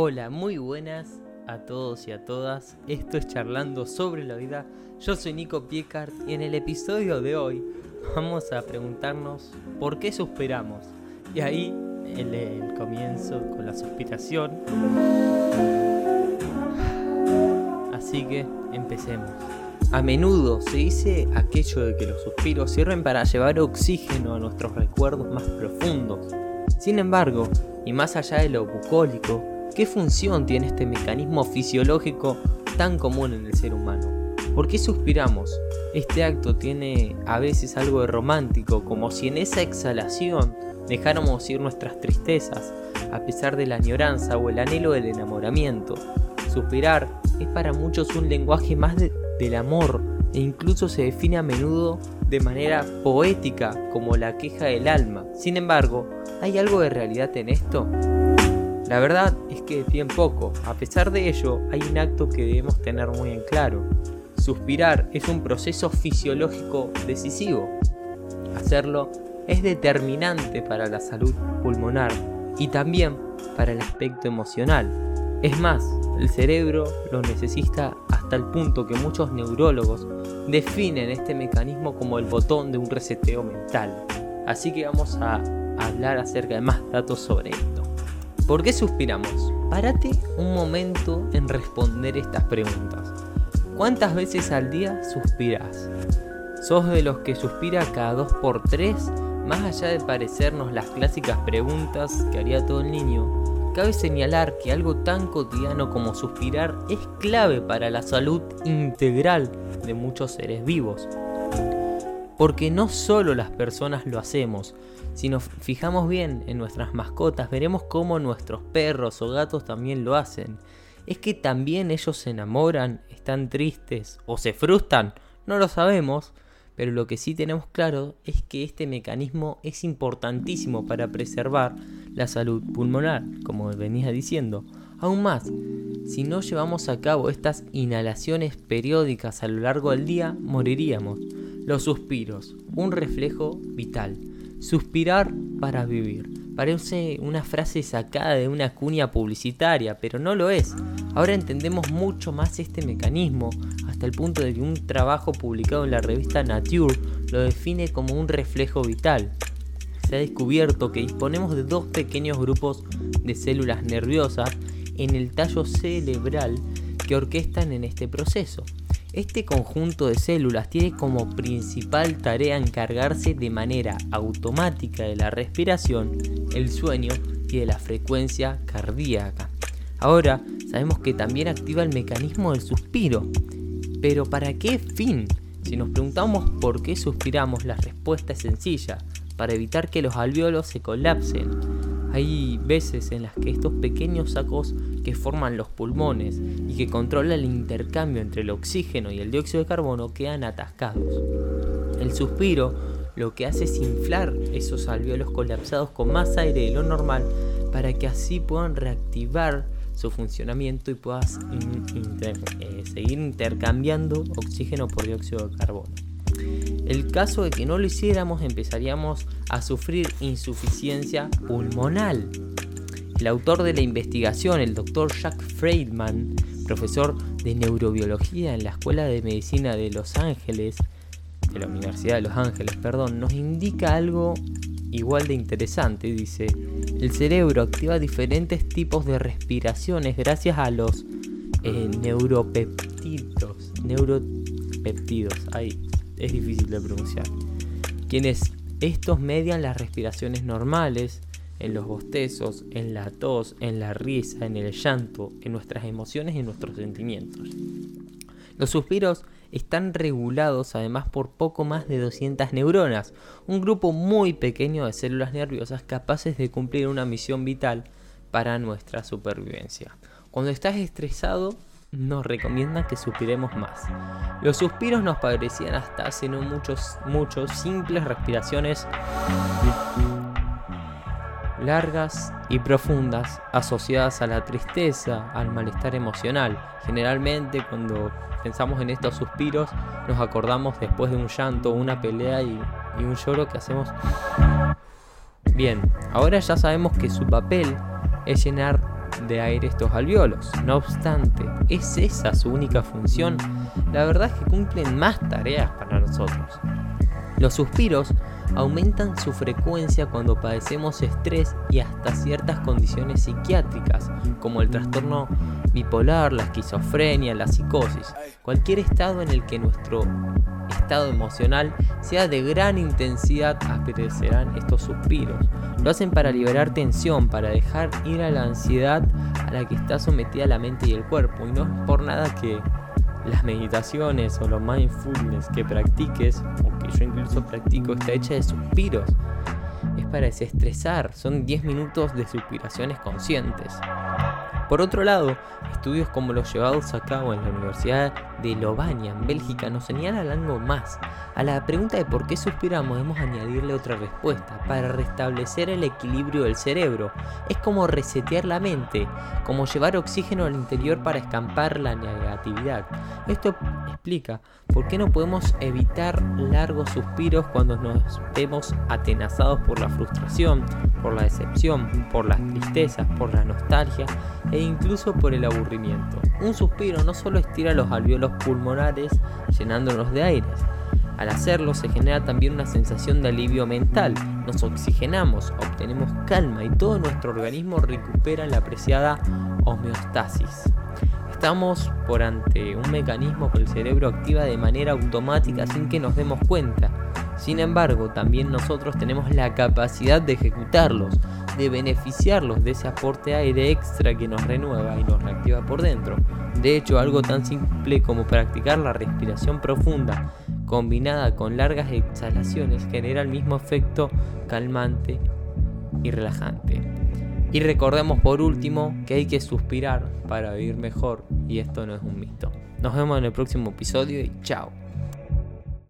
Hola, muy buenas a todos y a todas. Esto es Charlando sobre la vida. Yo soy Nico Piecart y en el episodio de hoy vamos a preguntarnos por qué suspiramos. Y ahí el, el comienzo con la suspiración. Así que empecemos. A menudo se dice aquello de que los suspiros sirven para llevar oxígeno a nuestros recuerdos más profundos. Sin embargo, y más allá de lo bucólico, ¿qué función tiene este mecanismo fisiológico tan común en el ser humano? ¿Por qué suspiramos? Este acto tiene a veces algo de romántico, como si en esa exhalación dejáramos ir nuestras tristezas, a pesar de la añoranza o el anhelo del enamoramiento. Suspirar es para muchos un lenguaje más del amor e incluso se define a menudo de manera poética como la queja del alma. Sin embargo, ¿hay algo de realidad en esto? La verdad es que bien poco. A pesar de ello, hay un acto que debemos tener muy en claro. Suspirar es un proceso fisiológico decisivo. Hacerlo es determinante para la salud pulmonar y también para el aspecto emocional. Es más, el cerebro lo necesita hasta el punto que muchos neurólogos definen este mecanismo como el botón de un reseteo mental. Así que vamos a hablar acerca de más datos sobre esto. ¿Por qué suspiramos? Párate un momento en responder estas preguntas. ¿Cuántas veces al día suspiras? ¿Sos de los que suspira cada 2 por 3 Más allá de parecernos las clásicas preguntas que haría todo el niño, cabe señalar que algo tan cotidiano como suspirar es clave para la salud integral de muchos seres vivos. Porque no solo las personas lo hacemos, si nos fijamos bien en nuestras mascotas, veremos cómo nuestros perros o gatos también lo hacen. ¿Es que también ellos se enamoran, están tristes o se frustran? No lo sabemos, pero lo que sí tenemos claro es que este mecanismo es importantísimo para preservar la salud pulmonar, como venía diciendo. Aún más, si no llevamos a cabo estas inhalaciones periódicas a lo largo del día, moriríamos. Los suspiros, un reflejo vital. Suspirar para vivir. Parece una frase sacada de una cuña publicitaria, pero no lo es. Ahora entendemos mucho más este mecanismo, hasta el punto de que un trabajo publicado en la revista Nature lo define como un reflejo vital. Se ha descubierto que disponemos de dos pequeños grupos de células nerviosas en el tallo cerebral que orquestan en este proceso. Este conjunto de células tiene como principal tarea encargarse de manera automática de la respiración, el sueño y de la frecuencia cardíaca. Ahora sabemos que también activa el mecanismo del suspiro, pero ¿para qué fin? Si nos preguntamos por qué suspiramos, la respuesta es sencilla, para evitar que los alvéolos se colapsen. Hay veces en las que estos pequeños sacos que forman los pulmones y que controlan el intercambio entre el oxígeno y el dióxido de carbono quedan atascados. El suspiro lo que hace es inflar esos alvéolos colapsados con más aire de lo normal para que así puedan reactivar su funcionamiento y puedas eh, seguir intercambiando oxígeno por dióxido de carbono. El caso de que no lo hiciéramos empezaríamos a sufrir insuficiencia pulmonar. El autor de la investigación, el doctor Jack Friedman, profesor de neurobiología en la Escuela de Medicina de Los Ángeles, de la Universidad de Los Ángeles, perdón, nos indica algo igual de interesante. Dice, el cerebro activa diferentes tipos de respiraciones gracias a los eh, neuropeptidos. Neuropeptidos, ahí es difícil de pronunciar. Quienes estos median las respiraciones normales, en los bostezos, en la tos, en la risa, en el llanto, en nuestras emociones y en nuestros sentimientos. Los suspiros están regulados además por poco más de 200 neuronas, un grupo muy pequeño de células nerviosas capaces de cumplir una misión vital para nuestra supervivencia. Cuando estás estresado, nos recomiendan que suspiremos más. Los suspiros nos parecían hasta hace no muchos, muchos simples respiraciones largas y profundas asociadas a la tristeza, al malestar emocional. Generalmente cuando pensamos en estos suspiros nos acordamos después de un llanto, una pelea y, un lloro que hacemos... Bien, ahora ya sabemos que su papel es llenar de aire estos alveolos. No obstante, ¿es esa su única función? La verdad es que cumplen más tareas para nosotros. Los suspiros aumentan su frecuencia cuando padecemos estrés y hasta ciertas condiciones psiquiátricas, como el trastorno bipolar, la esquizofrenia, la psicosis, cualquier estado en el que nuestro estado emocional sea de gran intensidad aparecerán estos suspiros. Lo hacen para liberar tensión, para dejar ir a la ansiedad a la que está sometida la mente y el cuerpo, y no es por nada que las meditaciones o los mindfulness que practiques, o que yo incluso practico, está hecha de suspiros. Es para desestresar, son 10 minutos de suspiraciones conscientes. Por otro lado, estudios como los llevados a cabo en la Universidad de Lovania, en Bélgica, nos señalan algo más. A la pregunta de por qué suspiramos debemos añadirle otra respuesta, para restablecer el equilibrio del cerebro. Es como resetear la mente, como llevar oxígeno al interior para escampar la negatividad. Esto explica por qué no podemos evitar largos suspiros cuando nos vemos atenazados por la frustración, por la decepción, por las tristezas, por la nostalgia incluso por el aburrimiento. Un suspiro no solo estira los alveolos pulmonares llenándolos de aire, al hacerlo se genera también una sensación de alivio mental, nos oxigenamos, obtenemos calma y todo nuestro organismo recupera la apreciada homeostasis. Estamos por ante un mecanismo que el cerebro activa de manera automática sin que nos demos cuenta. Sin embargo, también nosotros tenemos la capacidad de ejecutarlos, de beneficiarlos de ese aporte aire extra que nos renueva y nos reactiva por dentro. De hecho, algo tan simple como practicar la respiración profunda combinada con largas exhalaciones genera el mismo efecto calmante y relajante. Y recordemos por último que hay que suspirar para vivir mejor y esto no es un mito. Nos vemos en el próximo episodio y chao.